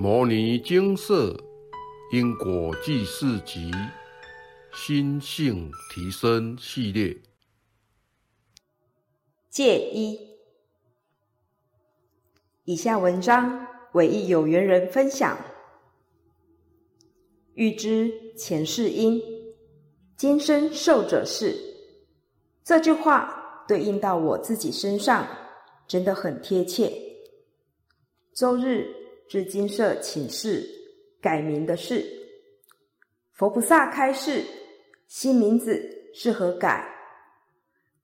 摩尼精舍因果记事集心性提升系列，戒一。以下文章为一有缘人分享。欲知前世因，今生受者是。这句话对应到我自己身上，真的很贴切。周日。至金舍请示改名的事，佛菩萨开示新名字适合改，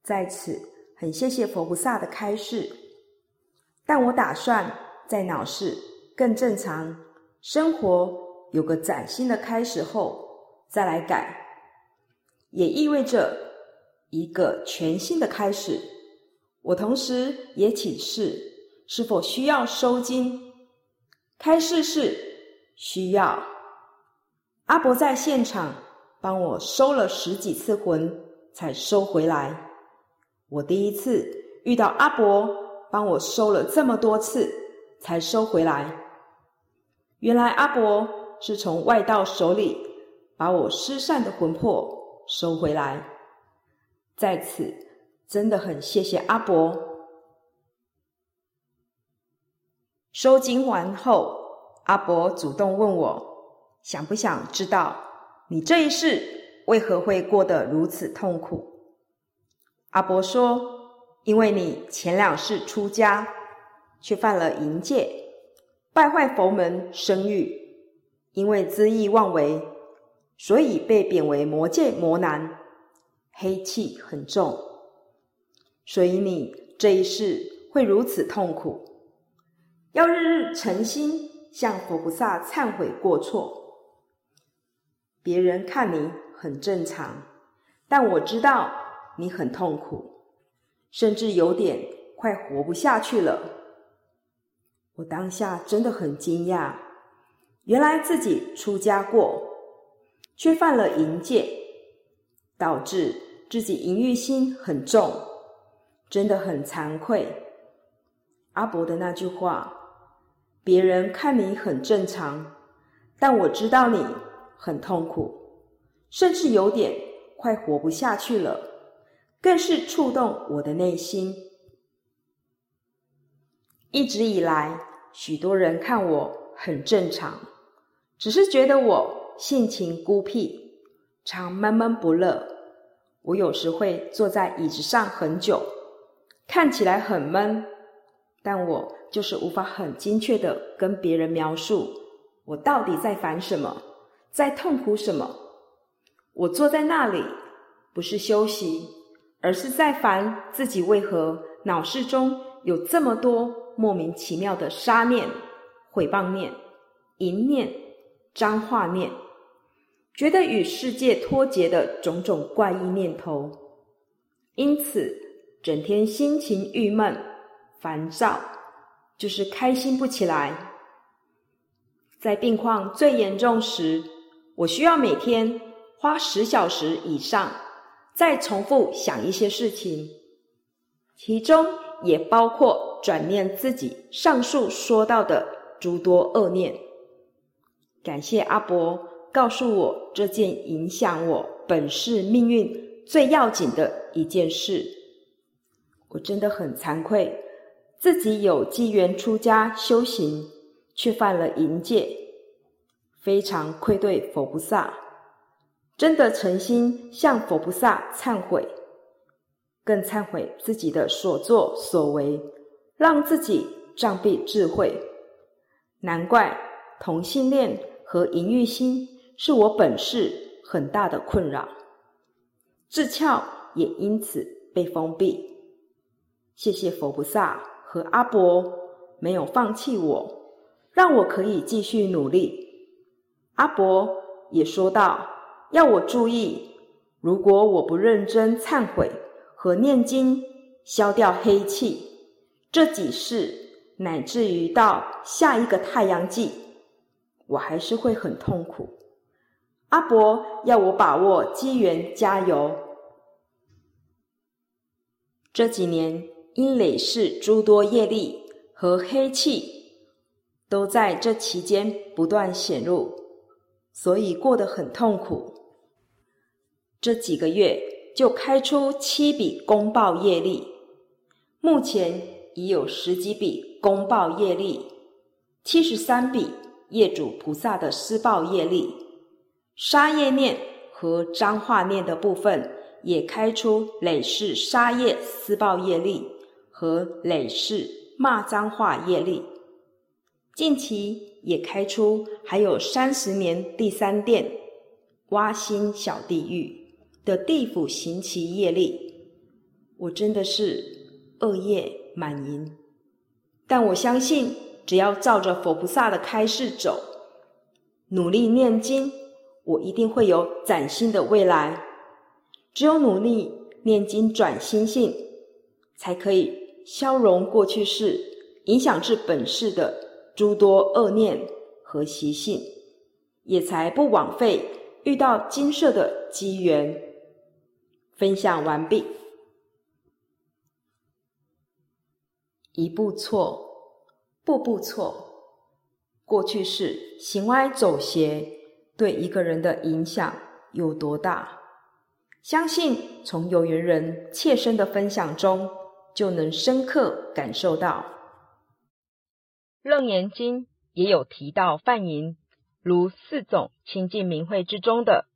在此很谢谢佛菩萨的开示。但我打算在脑室更正常，生活有个崭新的开始后再来改，也意味着一个全新的开始。我同时也请示是否需要收金。开示是需要阿伯在现场帮我收了十几次魂才收回来。我第一次遇到阿伯帮我收了这么多次才收回来。原来阿伯是从外道手里把我失散的魂魄收回来。在此真的很谢谢阿伯。收金完后，阿伯主动问我，想不想知道你这一世为何会过得如此痛苦？阿伯说：“因为你前两世出家，却犯了淫戒，败坏佛门声誉，因为恣意妄为，所以被贬为魔界魔男，黑气很重，所以你这一世会如此痛苦。”要日日诚心向佛菩萨忏悔过错。别人看你很正常，但我知道你很痛苦，甚至有点快活不下去了。我当下真的很惊讶，原来自己出家过，却犯了淫戒，导致自己淫欲心很重，真的很惭愧。阿伯的那句话。别人看你很正常，但我知道你很痛苦，甚至有点快活不下去了，更是触动我的内心。一直以来，许多人看我很正常，只是觉得我性情孤僻，常闷闷不乐。我有时会坐在椅子上很久，看起来很闷，但我。就是无法很精确的跟别人描述我到底在烦什么，在痛苦什么。我坐在那里不是休息，而是在烦自己为何脑室中有这么多莫名其妙的杀念、毁谤念、淫念、脏话念，觉得与世界脱节的种种怪异念头，因此整天心情郁闷、烦躁。就是开心不起来。在病况最严重时，我需要每天花十小时以上，再重复想一些事情，其中也包括转念自己上述说到的诸多恶念。感谢阿伯告诉我这件影响我本世命运最要紧的一件事，我真的很惭愧。自己有机缘出家修行，却犯了淫戒，非常愧对佛菩萨。真的诚心向佛菩萨忏悔，更忏悔自己的所作所为，让自己障蔽智慧。难怪同性恋和淫欲心是我本世很大的困扰，智窍也因此被封闭。谢谢佛菩萨。和阿伯没有放弃我，让我可以继续努力。阿伯也说道：“要我注意，如果我不认真忏悔和念经，消掉黑气，这几世乃至于到下一个太阳季，我还是会很痛苦。”阿伯要我把握机缘，加油。这几年。因累世诸多业力和黑气，都在这期间不断显露，所以过得很痛苦。这几个月就开出七笔公报业力，目前已有十几笔公报业力，七十三笔业主菩萨的施报业力，杀业念和脏话念的部分也开出累世杀业施报业力和累世骂脏话业力。近期也开出还有三十年第三殿挖心小地狱的地府行其业力，我真的是恶业满盈，但我相信只要照着佛菩萨的开示走，努力念经，我一定会有崭新的未来。只有努力念经转心性，才可以消融过去世影响至本世的。诸多恶念和习性，也才不枉费遇到金色的机缘。分享完毕。一步错，步步错。过去式行歪走邪对一个人的影响有多大？相信从有缘人切身的分享中，就能深刻感受到。楞严经也有提到梵淫，如四种清净明慧之中的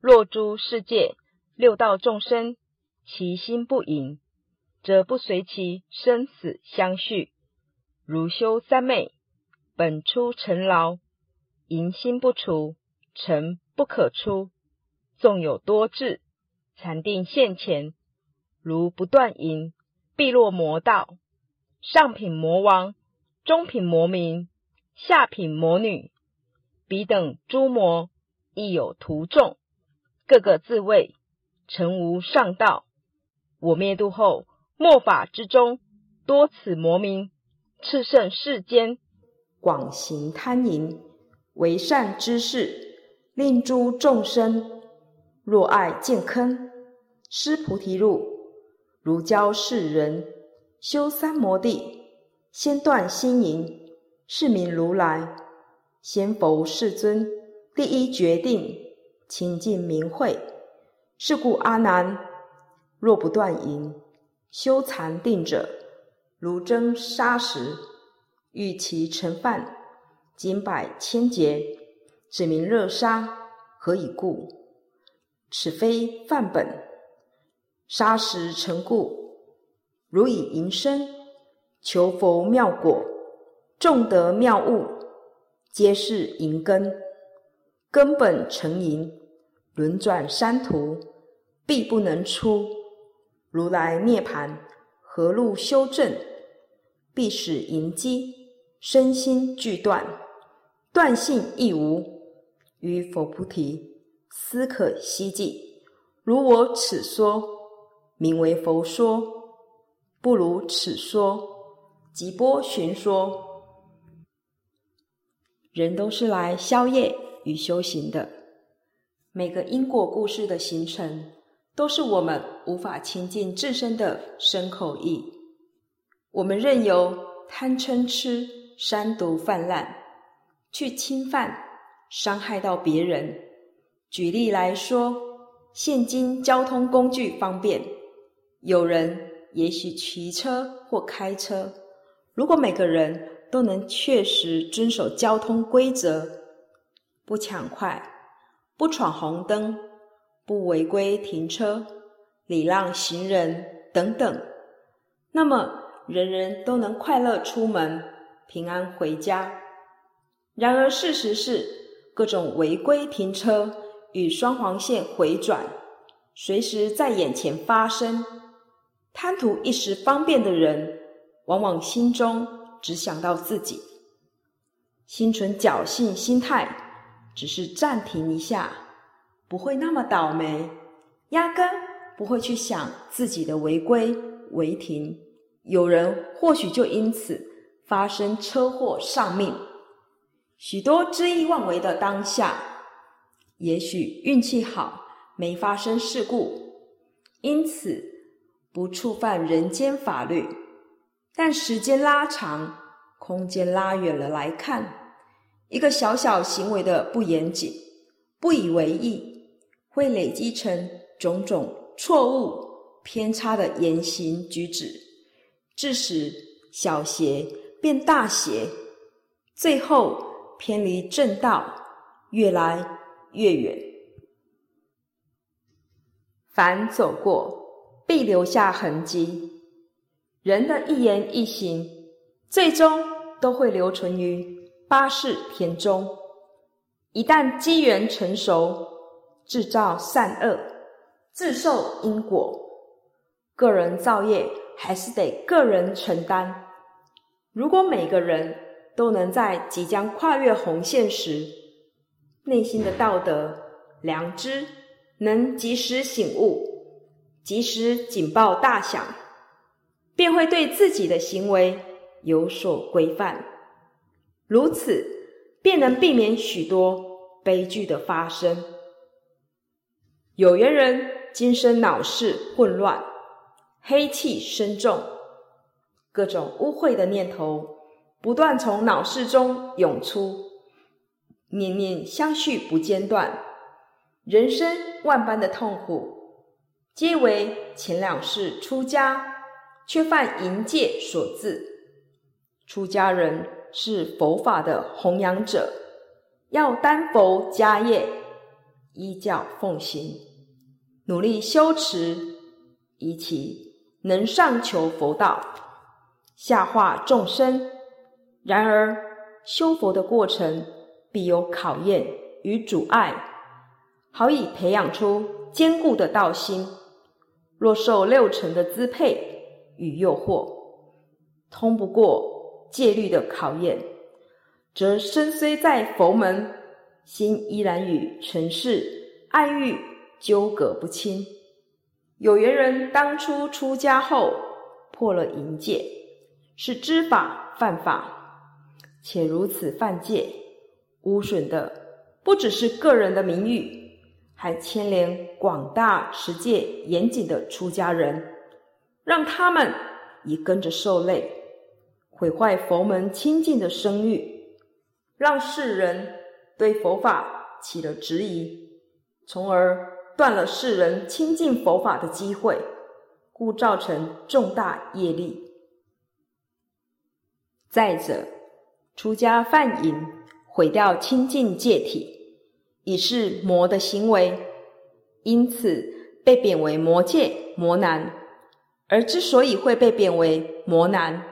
若诸世界六道众生，其心不淫，则不随其生死相续。如修三昧，本出尘劳，淫心不除，尘不可出。纵有多智，禅定现前，如不断淫，碧落魔道。上品魔王。中品魔民、下品魔女，彼等诸魔亦有徒众，各个自谓成无上道。我灭度后，末法之中，多此魔民，炽盛世间，广行贪淫，为善之事，令诸众生若爱见坑，施菩提路，如教世人修三摩地。先断心淫，是名如来；先佛世尊第一决定清净明慧。是故阿难，若不断淫，修禅定者，如蒸砂石，欲其成饭，经百千劫，指名热沙。何以故？此非范本。沙石成故，如以银身。求佛妙果，众得妙物，皆是银根。根本成银，轮转三途，必不能出。如来涅盘，何路修正？必使银机身心俱断，断性亦无。于佛菩提，斯可希冀。如我此说，名为佛说；不如此说。即波寻说，人都是来消业与修行的。每个因果故事的形成，都是我们无法亲近自身的身口意。我们任由贪嗔痴三毒泛滥，去侵犯、伤害到别人。举例来说，现今交通工具方便，有人也许骑车或开车。如果每个人都能确实遵守交通规则，不抢快、不闯红灯、不违规停车、礼让行人等等，那么人人都能快乐出门、平安回家。然而，事实是各种违规停车与双黄线回转，随时在眼前发生。贪图一时方便的人。往往心中只想到自己，心存侥幸心态，只是暂停一下，不会那么倒霉，压根不会去想自己的违规违停。有人或许就因此发生车祸丧命。许多恣意妄为的当下，也许运气好，没发生事故，因此不触犯人间法律。但时间拉长，空间拉远了来看，一个小小行为的不严谨、不以为意，会累积成种种错误、偏差的言行举止，致使小邪变大邪，最后偏离正道，越来越远。凡走过，必留下痕迹。人的一言一行，最终都会留存于八世田中。一旦机缘成熟，制造善恶，自受因果。个人造业还是得个人承担。如果每个人都能在即将跨越红线时，内心的道德良知能及时醒悟，及时警报大响。便会对自己的行为有所规范，如此便能避免许多悲剧的发生。有缘人今生脑事混乱，黑气深重，各种污秽的念头不断从脑室中涌出，念念相续不间断，人生万般的痛苦，皆为前两世出家。却犯淫戒所致。出家人是佛法的弘扬者，要担佛家业，依教奉行，努力修持，以其能上求佛道，下化众生。然而修佛的过程必有考验与阻碍，好以培养出坚固的道心。若受六尘的支配。与诱惑，通不过戒律的考验，则身虽在佛门，心依然与尘世爱欲纠葛不清。有缘人当初出家后破了淫戒，是知法犯法，且如此犯戒，污损的不只是个人的名誉，还牵连广大持戒严谨的出家人。让他们也跟着受累，毁坏佛门清净的声誉，让世人对佛法起了质疑，从而断了世人亲近佛法的机会，故造成重大业力。再者，出家犯淫，毁掉清净戒体，已是魔的行为，因此被贬为魔界魔男。而之所以会被贬为魔男，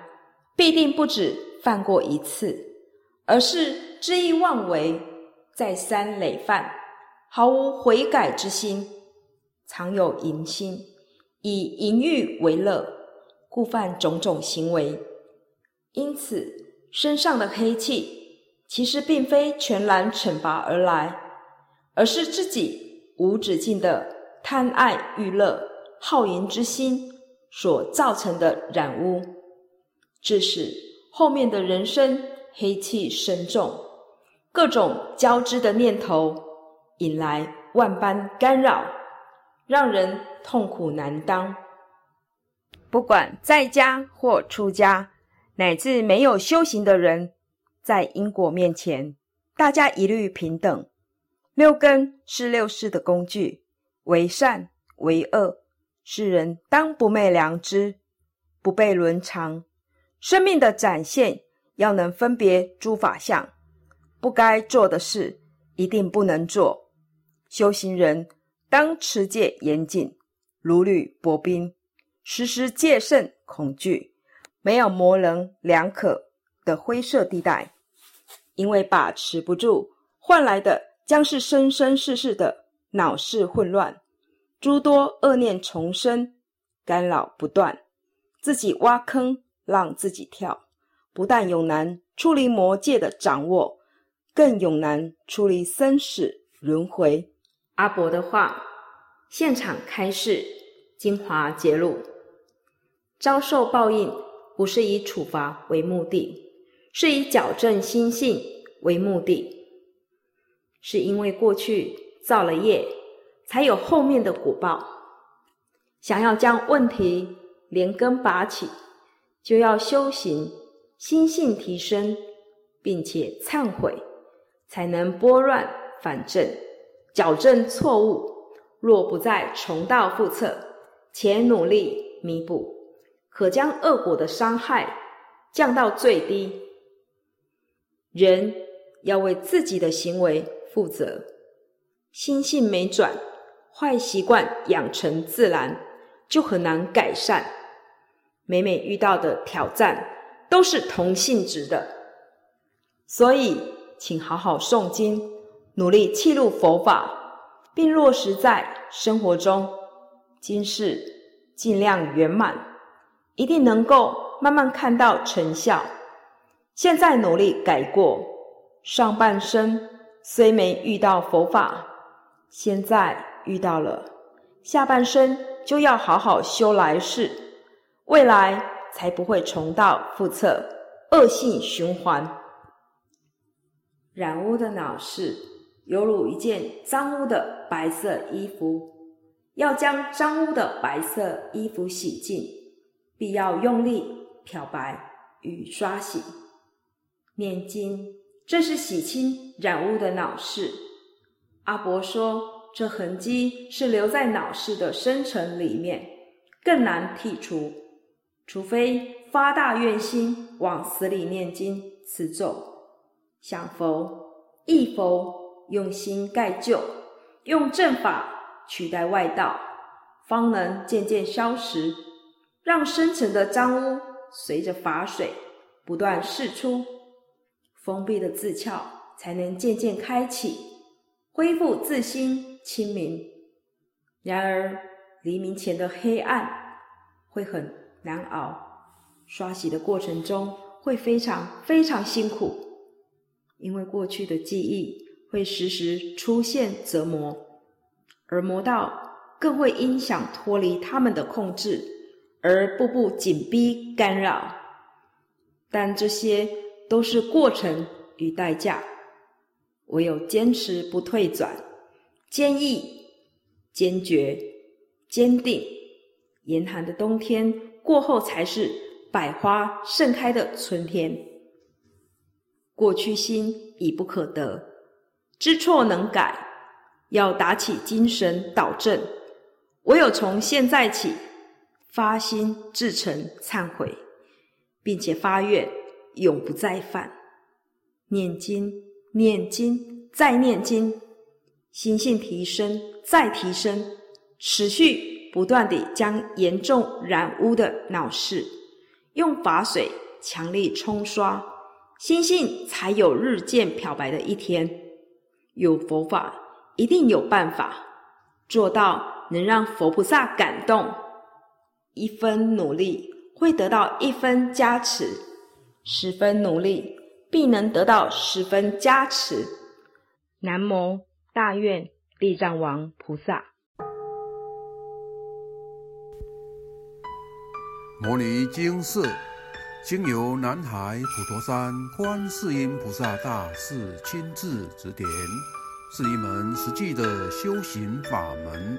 必定不止犯过一次，而是恣意妄为，再三累犯，毫无悔改之心，常有淫心，以淫欲为乐，故犯种种行为。因此，身上的黑气，其实并非全然惩罚而来，而是自己无止境的贪爱欲乐、好淫之心。所造成的染污，致使后面的人生黑气深重，各种交织的念头引来万般干扰，让人痛苦难当。不管在家或出家，乃至没有修行的人，在因果面前，大家一律平等。六根是六世的工具，为善为恶。世人当不昧良知，不被伦常。生命的展现要能分别诸法相，不该做的事一定不能做。修行人当持戒严谨，如履薄冰，时时戒慎恐惧，没有模棱两可的灰色地带。因为把持不住，换来的将是生生世世的脑室混乱。诸多恶念重生，干扰不断，自己挖坑让自己跳，不但永难出离魔界的掌握，更永难出离生死轮回。阿伯的话，现场开示，精华揭露：遭受报应不是以处罚为目的，是以矫正心性为目的，是因为过去造了业。才有后面的果报。想要将问题连根拔起，就要修行心性提升，并且忏悔，才能拨乱反正，矫正错误。若不再重蹈覆辙，且努力弥补，可将恶果的伤害降到最低。人要为自己的行为负责，心性没转，坏习惯养成自然，就很难改善。每每遇到的挑战都是同性质的，所以请好好诵经，努力契入佛法。并落实在生活中，今世尽量圆满，一定能够慢慢看到成效。现在努力改过，上半生虽没遇到佛法，现在遇到了，下半生就要好好修来世，未来才不会重蹈覆辙，恶性循环。染污的脑是。犹如一件脏污的白色衣服，要将脏污的白色衣服洗净，必要用力漂白与刷洗。念经，这是洗清染污的脑室。阿伯说，这痕迹是留在脑室的深层里面，更难剔除，除非发大愿心，往死里念经持咒，想佛忆佛。用心盖旧，用正法取代外道，方能渐渐消失，让深层的脏污随着法水不断释出，封闭的自窍才能渐渐开启，恢复自心清明。然而黎明前的黑暗会很难熬，刷洗的过程中会非常非常辛苦，因为过去的记忆。会时时出现折磨，而魔道更会因想脱离他们的控制而步步紧逼干扰。但这些都是过程与代价，唯有坚持不退转，坚毅、坚决、坚定。严寒的冬天过后，才是百花盛开的春天。过去心已不可得。知错能改，要打起精神导正。唯有从现在起发心至诚忏悔，并且发愿永不再犯。念经，念经，再念经，心性提升，再提升，持续不断地将严重染污的脑室用法水强力冲刷，心性才有日渐漂白的一天。有佛法，一定有办法做到能让佛菩萨感动。一分努力会得到一分加持，十分努力必能得到十分加持。南无大愿地藏王菩萨。摩尼经寺经由南海普陀山观世音菩萨大士亲自指点，是一门实际的修行法门，